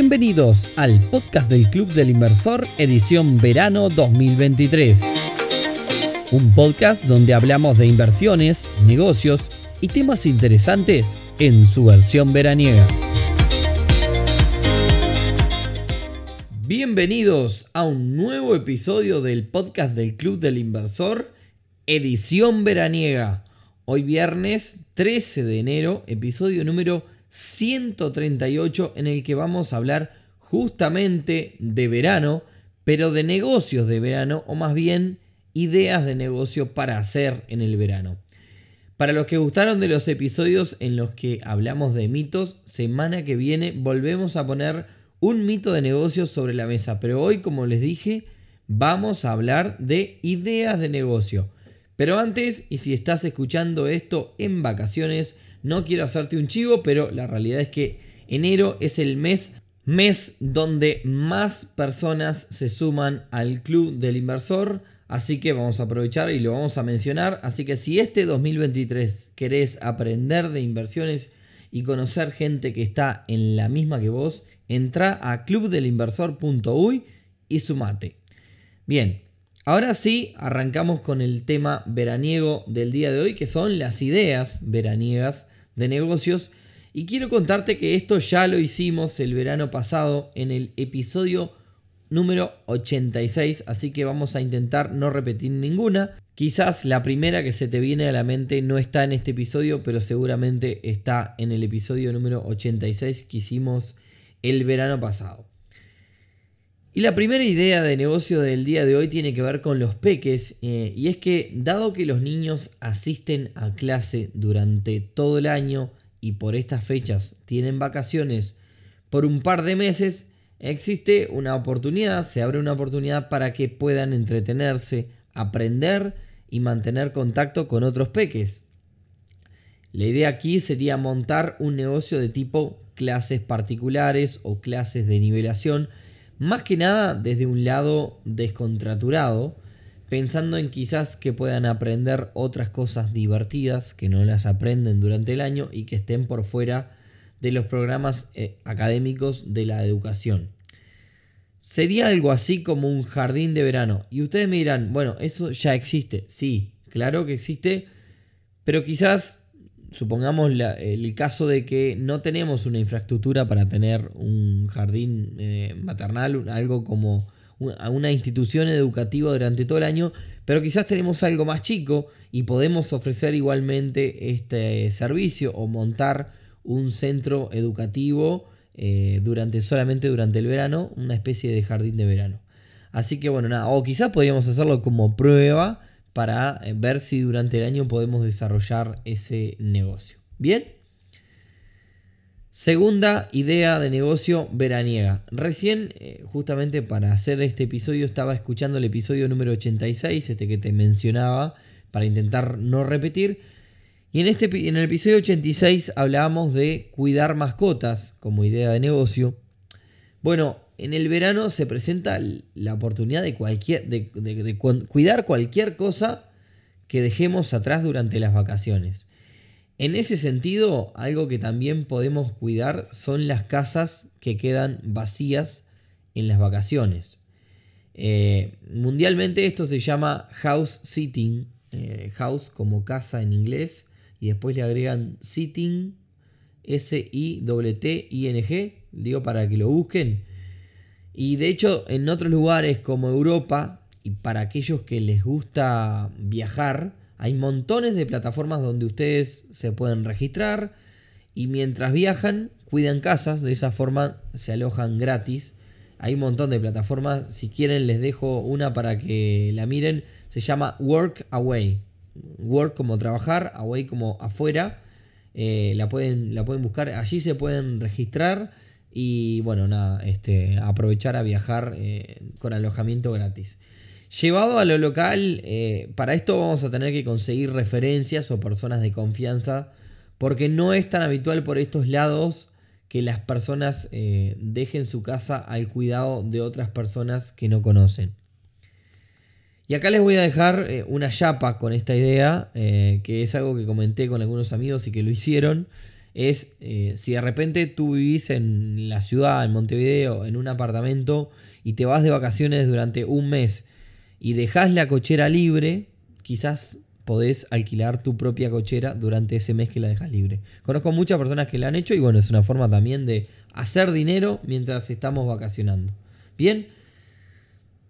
Bienvenidos al podcast del Club del Inversor edición verano 2023. Un podcast donde hablamos de inversiones, negocios y temas interesantes en su versión veraniega. Bienvenidos a un nuevo episodio del podcast del Club del Inversor edición veraniega. Hoy viernes 13 de enero, episodio número 138 en el que vamos a hablar justamente de verano, pero de negocios de verano o más bien ideas de negocio para hacer en el verano. Para los que gustaron de los episodios en los que hablamos de mitos, semana que viene volvemos a poner un mito de negocio sobre la mesa, pero hoy como les dije vamos a hablar de ideas de negocio. Pero antes, y si estás escuchando esto en vacaciones, no quiero hacerte un chivo, pero la realidad es que enero es el mes mes donde más personas se suman al club del inversor. Así que vamos a aprovechar y lo vamos a mencionar. Así que si este 2023 querés aprender de inversiones y conocer gente que está en la misma que vos, entra a clubdelinversor.uy y sumate. Bien, ahora sí arrancamos con el tema veraniego del día de hoy, que son las ideas veraniegas de negocios. Y quiero contarte que esto ya lo hicimos el verano pasado en el episodio número 86, así que vamos a intentar no repetir ninguna. Quizás la primera que se te viene a la mente no está en este episodio, pero seguramente está en el episodio número 86 que hicimos el verano pasado. Y la primera idea de negocio del día de hoy tiene que ver con los peques, eh, y es que dado que los niños asisten a clase durante todo el año y por estas fechas tienen vacaciones por un par de meses, existe una oportunidad, se abre una oportunidad para que puedan entretenerse, aprender y mantener contacto con otros peques. La idea aquí sería montar un negocio de tipo clases particulares o clases de nivelación, más que nada desde un lado descontraturado, pensando en quizás que puedan aprender otras cosas divertidas que no las aprenden durante el año y que estén por fuera de los programas eh, académicos de la educación. Sería algo así como un jardín de verano. Y ustedes me dirán, bueno, eso ya existe. Sí, claro que existe, pero quizás supongamos el caso de que no tenemos una infraestructura para tener un jardín eh, maternal, algo como una institución educativa durante todo el año, pero quizás tenemos algo más chico y podemos ofrecer igualmente este servicio o montar un centro educativo eh, durante solamente durante el verano, una especie de jardín de verano. Así que bueno, nada, o quizás podríamos hacerlo como prueba para eh, ver si durante el año podemos desarrollar ese negocio. Bien. Segunda idea de negocio veraniega. Recién, eh, justamente para hacer este episodio, estaba escuchando el episodio número 86, este que te mencionaba, para intentar no repetir. Y en, este, en el episodio 86 hablábamos de cuidar mascotas como idea de negocio. Bueno, en el verano se presenta la oportunidad de, cuidar cualquier cosa que dejemos atrás durante las vacaciones. En ese sentido, algo que también podemos cuidar son las casas que quedan vacías en las vacaciones. Eh, mundialmente esto se llama house sitting, eh, house como casa en inglés, y después le agregan sitting, S-I-T-T-I-N-G, digo para que lo busquen. Y de hecho, en otros lugares como Europa, y para aquellos que les gusta viajar, hay montones de plataformas donde ustedes se pueden registrar y mientras viajan, cuidan casas, de esa forma se alojan gratis. Hay un montón de plataformas, si quieren les dejo una para que la miren, se llama Work Away. Work como trabajar, away como afuera. Eh, la, pueden, la pueden buscar, allí se pueden registrar y bueno, nada, este, aprovechar a viajar eh, con alojamiento gratis. Llevado a lo local, eh, para esto vamos a tener que conseguir referencias o personas de confianza, porque no es tan habitual por estos lados que las personas eh, dejen su casa al cuidado de otras personas que no conocen. Y acá les voy a dejar una chapa con esta idea, que es algo que comenté con algunos amigos y que lo hicieron. Es eh, si de repente tú vivís en la ciudad, en Montevideo, en un apartamento y te vas de vacaciones durante un mes y dejas la cochera libre, quizás podés alquilar tu propia cochera durante ese mes que la dejas libre. Conozco muchas personas que la han hecho y bueno, es una forma también de hacer dinero mientras estamos vacacionando. Bien,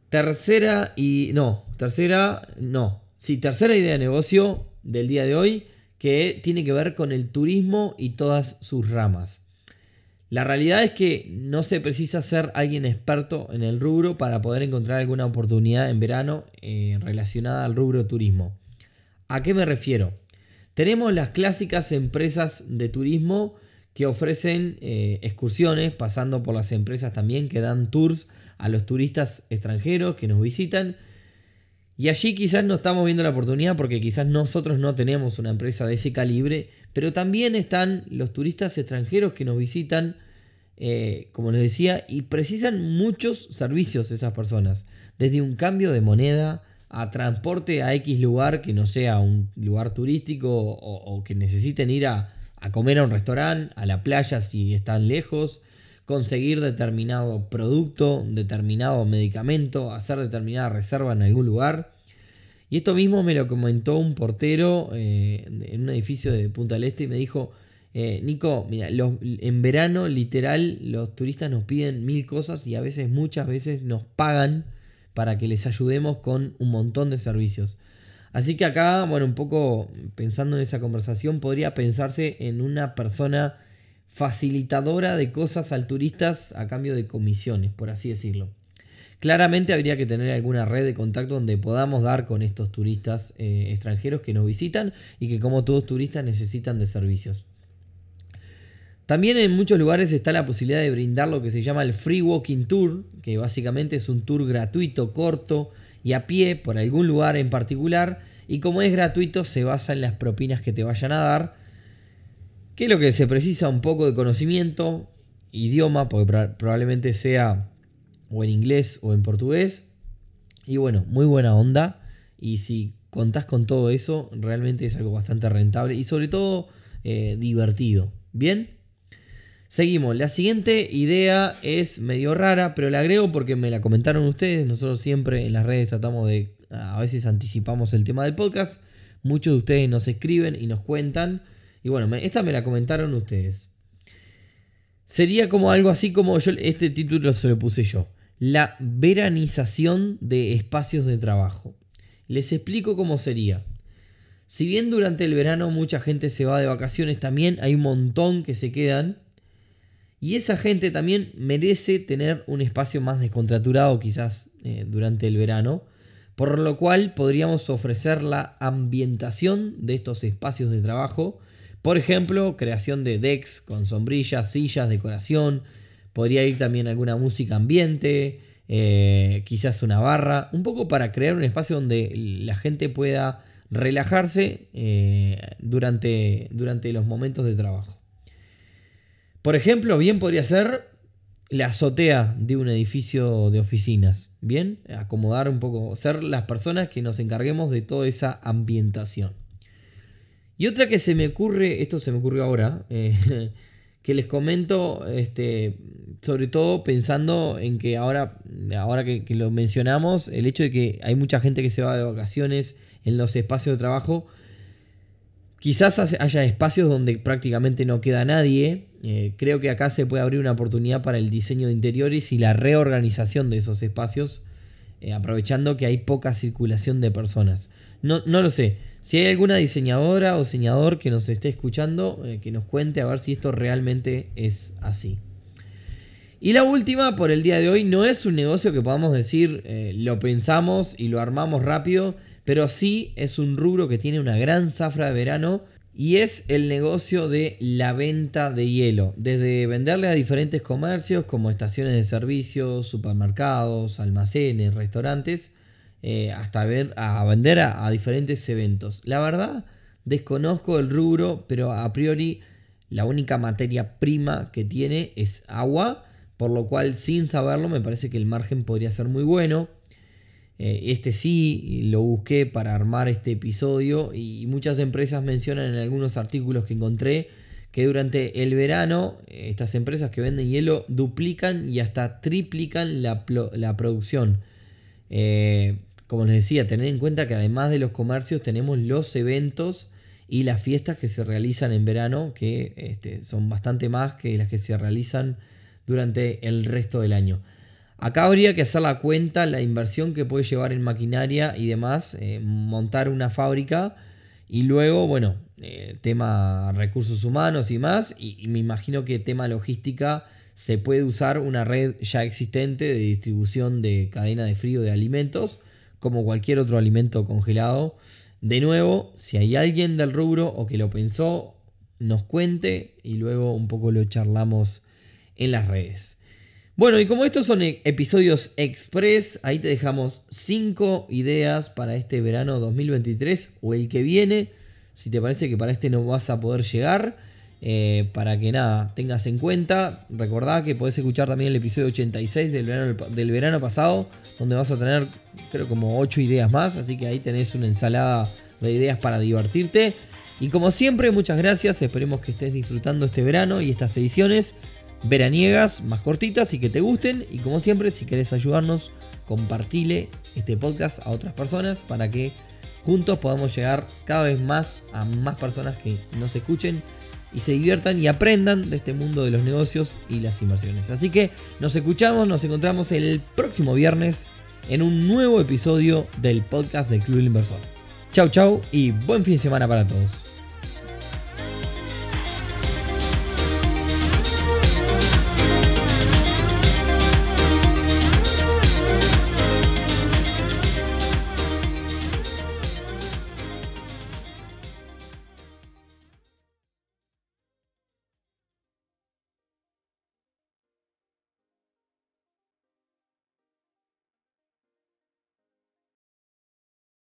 tercera y... No, tercera, no. Sí, tercera idea de negocio del día de hoy que tiene que ver con el turismo y todas sus ramas. La realidad es que no se precisa ser alguien experto en el rubro para poder encontrar alguna oportunidad en verano eh, relacionada al rubro turismo. ¿A qué me refiero? Tenemos las clásicas empresas de turismo que ofrecen eh, excursiones, pasando por las empresas también que dan tours a los turistas extranjeros que nos visitan. Y allí quizás no estamos viendo la oportunidad porque quizás nosotros no tenemos una empresa de ese calibre pero también están los turistas extranjeros que nos visitan, eh, como les decía, y precisan muchos servicios esas personas. Desde un cambio de moneda a transporte a X lugar que no sea un lugar turístico o, que necesiten ir a, a comer a un restaurante, a la playa si están lejos, conseguir determinado producto, determinado medicamento, hacer determinada reserva en algún lugar. Y esto mismo me lo comentó un portero eh, en un edificio de Punta del Este y me dijo, eh, Nico, mira, en verano literal los turistas nos piden mil cosas y a veces, muchas veces nos pagan para que les ayudemos con un montón de servicios. Así que acá, bueno, un poco pensando en esa conversación, podría pensarse en una persona facilitadora de cosas al turistas a cambio de comisiones, por así decirlo. Claramente habría que tener alguna red de contacto donde podamos dar con estos turistas eh, extranjeros que nos visitan y que como todos turistas necesitan de servicios. También en muchos lugares está la posibilidad de brindar lo que se llama el Free Walking Tour, que básicamente es un tour gratuito, corto y a pie por algún lugar en particular. Y como es gratuito, se basa en las propinas que te vayan a dar. Que es lo que se precisa un poco de conocimiento, idioma, porque probablemente sea o en inglés o en portugués. Y bueno, muy buena onda. Y si contás con todo eso, realmente es algo bastante rentable y sobre todo eh, divertido. Bien, seguimos. La siguiente idea es medio rara, pero la agrego porque me la comentaron ustedes. Nosotros siempre en las redes tratamos de, a veces anticipamos el tema del podcast. Muchos de ustedes nos escriben y nos cuentan. Y bueno, esta me la comentaron ustedes. Sería como algo así como yo, este título se lo puse yo la veranización de espacios de trabajo. Les explico cómo sería. Si bien durante el verano mucha gente se va de vacaciones, también hay un montón que se quedan. Y esa gente también merece tener un espacio más descontraturado quizás eh, durante el verano. Por lo cual podríamos ofrecer la ambientación de estos espacios de trabajo. Por ejemplo, creación de decks con sombrillas, sillas, decoración, Podría ir también alguna música ambiente, eh, quizás una barra, un poco para crear un espacio donde la gente pueda relajarse eh, durante, durante los momentos de trabajo. Por ejemplo, bien podría ser la azotea de un edificio de oficinas. Bien, acomodar un poco, ser las personas que nos encarguemos de toda esa ambientación. Y otra que se me ocurre, esto se me ocurrió ahora, eh, que les comento, este, sobre todo pensando en que ahora, ahora que, lo mencionamos, el hecho de que hay mucha gente que se va de vacaciones en los espacios de trabajo, quizás haya espacios donde prácticamente no queda nadie. Eh, creo que acá se puede abrir una oportunidad para el diseño de interiores y la reorganización de esos espacios, eh, aprovechando que hay poca circulación de personas. No, no lo sé. Si hay alguna diseñadora o diseñador que nos esté escuchando, eh, que nos cuente a ver si esto realmente es así. Y la última por el día de hoy no es un negocio que podamos decir eh, lo pensamos y lo armamos rápido, pero sí es un rubro que tiene una gran zafra de verano y es el negocio de la venta de hielo. Desde venderle a diferentes comercios como estaciones de servicio, supermercados, almacenes, restaurantes, eh, hasta ver, a vender a, diferentes eventos. La verdad, desconozco el rubro, pero a priori la única materia prima que tiene es agua, por lo cual sin saberlo me parece que el margen podría ser muy bueno. Eh, este sí lo busqué para armar este episodio y muchas empresas mencionan en algunos artículos que encontré que durante el verano estas empresas que venden hielo duplican y hasta triplican la, producción. Eh, como les decía, tener en cuenta que además de los comercios tenemos los eventos y las fiestas que se realizan en verano, que este, son bastante más que las que se realizan durante el resto del año. Acá habría que hacer la cuenta, la inversión que puede llevar en maquinaria y demás, eh, montar una fábrica y luego, bueno, eh, tema recursos humanos y más, y, me imagino que tema logística se puede usar una red ya existente de distribución de cadena de frío de alimentos, como cualquier otro alimento congelado. De nuevo, si hay alguien del rubro o que lo pensó, nos cuente y luego un poco lo charlamos en las redes. Bueno, y como estos son e-, episodios express, ahí te dejamos 5 ideas para este verano 2023 o el que viene si te parece que para este no vas a poder llegar, eh, para que nada, tengas en cuenta. Recordá que podés escuchar también el episodio 86 del verano, del verano pasado, donde vas a tener, creo, como 8 ideas más. Así que ahí tenés una ensalada de ideas para divertirte. Y como siempre, muchas gracias. Esperemos que estés disfrutando este verano y estas ediciones veraniegas más cortitas y que te gusten. Y como siempre, si querés ayudarnos, compartile este podcast a otras personas para que juntos podamos llegar cada vez más a más personas que nos escuchen y se diviertan y aprendan de este mundo de los negocios y las inversiones. Así que nos escuchamos, nos encontramos el próximo viernes en un nuevo episodio del podcast del Club Inversor. Chau chau y buen fin de semana para todos.